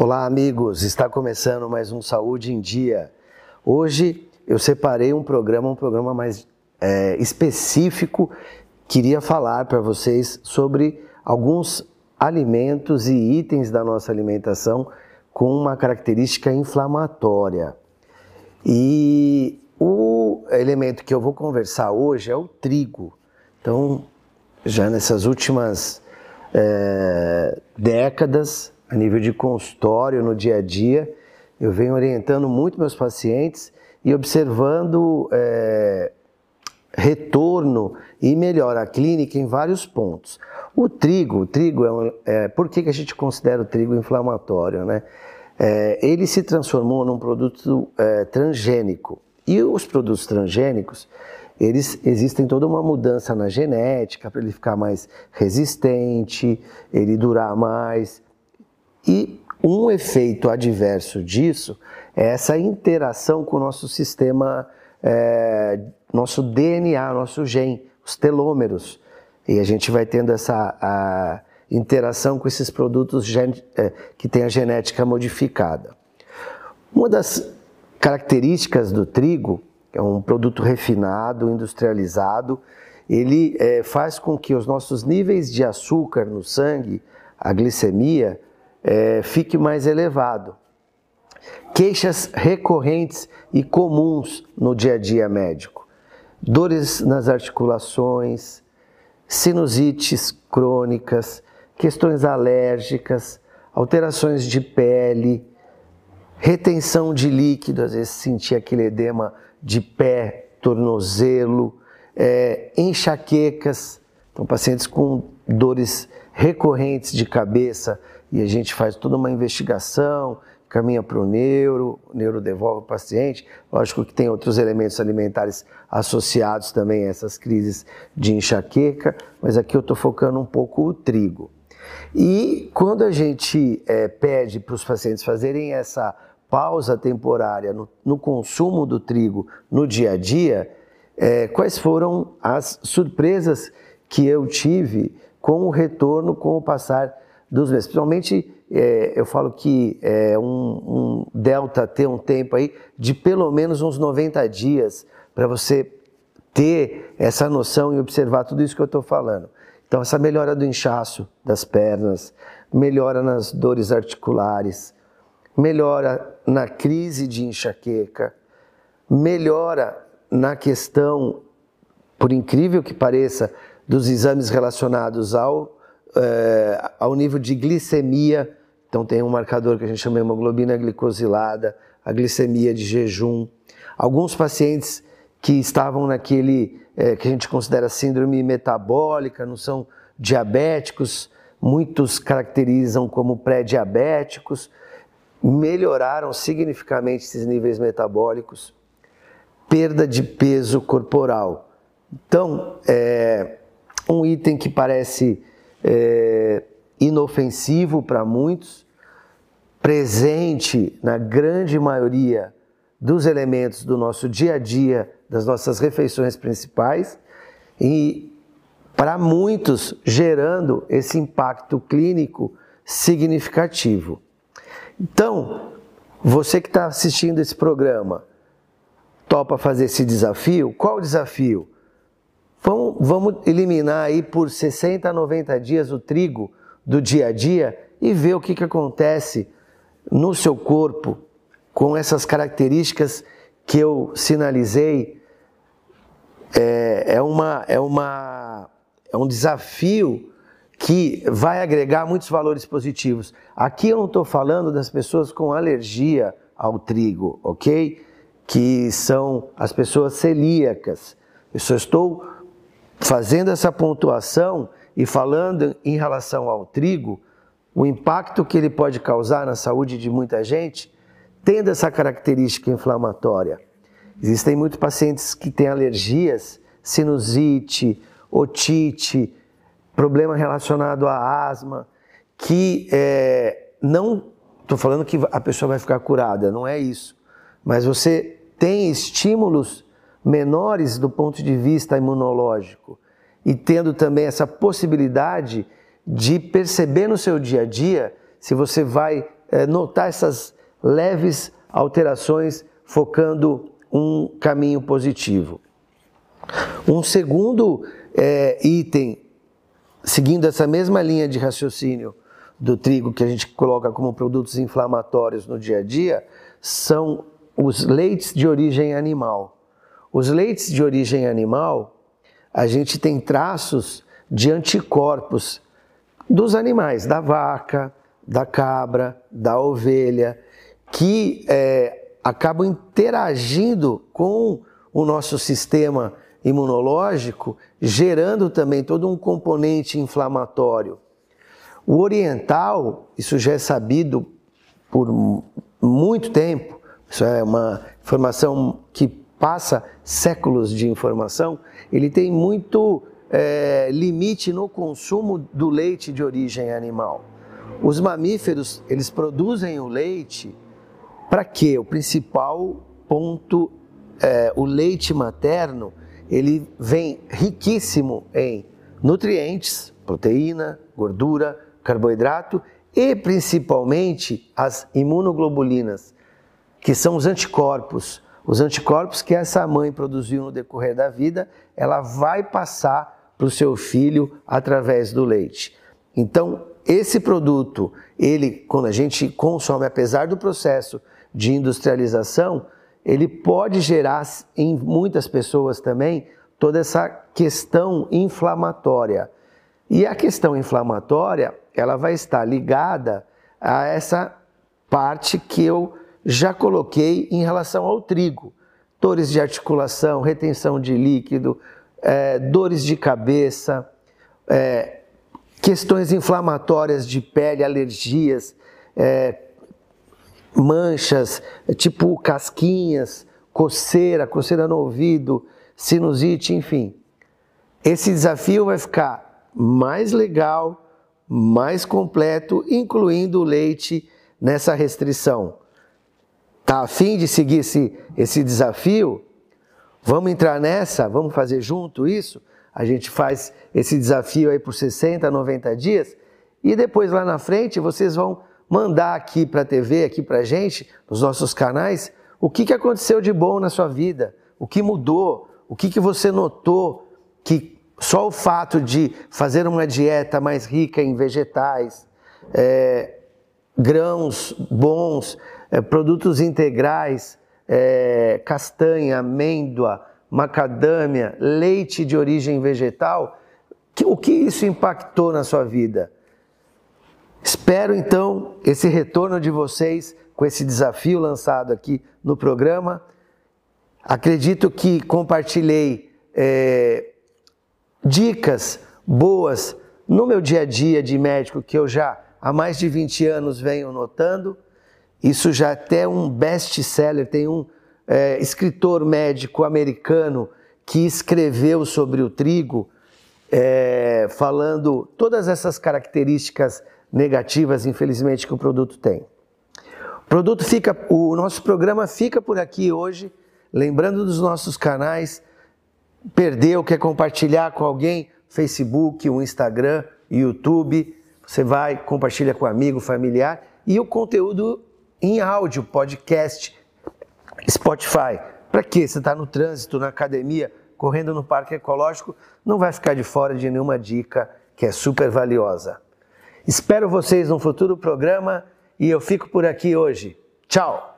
Olá, amigos. Está começando mais um Saúde em Dia. Hoje eu separei um programa, um programa mais é, específico. Queria falar para vocês sobre alguns alimentos e itens da nossa alimentação com uma característica inflamatória. E o elemento que eu vou conversar hoje é o trigo. Então, já nessas últimas é, décadas, a nível de consultório, no dia a dia, eu venho orientando muito meus pacientes e observando é, retorno e melhora clínica em vários pontos. O trigo, o trigo é, um, é por que, que a gente considera o trigo inflamatório, né? É, ele se transformou num produto é, transgênico. E os produtos transgênicos, eles existem toda uma mudança na genética para ele ficar mais resistente, ele durar mais. E um efeito adverso disso é essa interação com o nosso sistema, é, nosso DNA, nosso gene, os telômeros. E a gente vai tendo essa interação com esses produtos é, que têm a genética modificada. Uma das características do trigo, é um produto refinado, industrializado, ele é, faz com que os nossos níveis de açúcar no sangue, a glicemia, é, fique mais elevado. Queixas recorrentes e comuns no dia a dia médico: dores nas articulações, sinusites crônicas, questões alérgicas, alterações de pele, retenção de líquido, às vezes sentir aquele edema de pé, tornozelo, é, enxaquecas, então pacientes com dores recorrentes de cabeça, e a gente faz toda uma investigação, caminha para o neuro, o neuro devolve o paciente. Lógico que tem outros elementos alimentares associados também a essas crises de enxaqueca, mas aqui eu estou focando um pouco o trigo. E quando a gente é, pede para os pacientes fazerem essa pausa temporária no, no, consumo do trigo no dia a dia, é, quais foram as surpresas que eu tive com o retorno, com o passar dos meses. Principalmente, é, eu falo que é um, um, delta ter um tempo aí de pelo menos uns 90 dias para você ter essa noção e observar tudo isso que eu estou falando. Então, essa melhora do inchaço das pernas, melhora nas dores articulares, melhora na crise de enxaqueca, melhora na questão, por incrível que pareça, dos exames relacionados ao é, ao nível de glicemia, então tem um marcador que a gente chama de hemoglobina glicosilada, a glicemia de jejum. Alguns pacientes que estavam naquele é, que a gente considera síndrome metabólica, não são diabéticos, muitos caracterizam como pré-diabéticos, melhoraram significativamente esses níveis metabólicos, perda de peso corporal. Então, é um item que parece é, inofensivo para muitos, presente na grande maioria dos elementos do nosso dia a dia, das nossas refeições principais, e para muitos gerando esse impacto clínico significativo. Então, você que está assistindo esse programa, topa fazer esse desafio? Qual o desafio? Vamos, vamos eliminar aí por 60 a 90 dias o trigo do dia a dia e ver o que, que acontece no seu corpo com essas características que eu sinalizei. É, é, uma, é, uma, é um desafio que vai agregar muitos valores positivos. Aqui eu não estou falando das pessoas com alergia ao trigo, ok? Que são as pessoas celíacas. Eu só estou fazendo essa pontuação e falando em relação ao trigo, o impacto que ele pode causar na saúde de muita gente, tendo essa característica inflamatória. Existem muitos pacientes que têm alergias, sinusite, otite, problema relacionado à asma, que é, não estou falando que a pessoa vai ficar curada, não é isso, mas você tem estímulos menores do ponto de vista imunológico e tendo também essa possibilidade de perceber no seu dia a dia se você vai é, notar essas leves alterações, focando um caminho positivo. Um segundo é, item, seguindo essa mesma linha de raciocínio do trigo que a gente coloca como produtos inflamatórios no dia a dia, são os leites de origem animal. Os leites de origem animal, a gente tem traços de anticorpos dos animais, da vaca, da cabra, da ovelha, que é, acabam interagindo com o nosso sistema imunológico, gerando também todo um componente inflamatório. O oriental, isso já é sabido por muito tempo, isso é uma informação que passa séculos de informação, ele tem muito é, limite no consumo do leite de origem animal. Os mamíferos, eles produzem o leite para quê? O principal ponto, é, o leite materno, ele vem riquíssimo em nutrientes, proteína, gordura, carboidrato e principalmente as imunoglobulinas, que são os anticorpos. Os anticorpos que essa mãe produziu no decorrer da vida, ela vai passar para o seu filho através do leite. Então, esse produto, ele, quando a gente consome, apesar do processo de industrialização, ele pode gerar em muitas pessoas também toda essa questão inflamatória. E a questão inflamatória, ela vai estar ligada a essa parte que eu já coloquei em relação ao trigo. Dores de articulação, retenção de líquido, é, dores de cabeça, é, questões inflamatórias de pele, alergias, é, manchas, tipo casquinhas, coceira, coceira no ouvido, sinusite, enfim. Esse desafio vai ficar mais legal, mais completo, incluindo o leite nessa restrição. Tá afim de seguir esse, esse desafio? Vamos entrar nessa? Vamos fazer junto isso? A gente faz esse desafio aí por 60, 90 dias e depois lá na frente vocês vão mandar aqui para a TV, aqui para a gente, nos nossos canais, o que, que aconteceu de bom na sua vida, o que mudou, o que, que você notou que só o fato de fazer uma dieta mais rica em vegetais, é, grãos bons, é, produtos integrais, é, castanha, amêndoa, macadâmia, leite de origem vegetal, que, o que isso impactou na sua vida? Espero então esse retorno de vocês com esse desafio lançado aqui no programa. Acredito que compartilhei é, dicas boas no meu dia a dia de médico que eu já há mais de 20 anos venho notando. Isso já até um best-seller, tem um é, escritor médico americano que escreveu sobre o trigo, é, falando todas essas características negativas, infelizmente, que o produto tem. O produto fica, o nosso programa fica por aqui hoje, lembrando dos nossos canais. Perdeu, quer compartilhar com alguém? Facebook, o Instagram, YouTube. Você vai, compartilha com amigo, familiar. E o conteúdo em áudio, podcast, Spotify. Para quê? Você está no trânsito, na academia, correndo no parque ecológico, não vai ficar de fora de nenhuma dica que é super valiosa. Espero vocês no futuro programa e eu fico por aqui hoje. Tchau!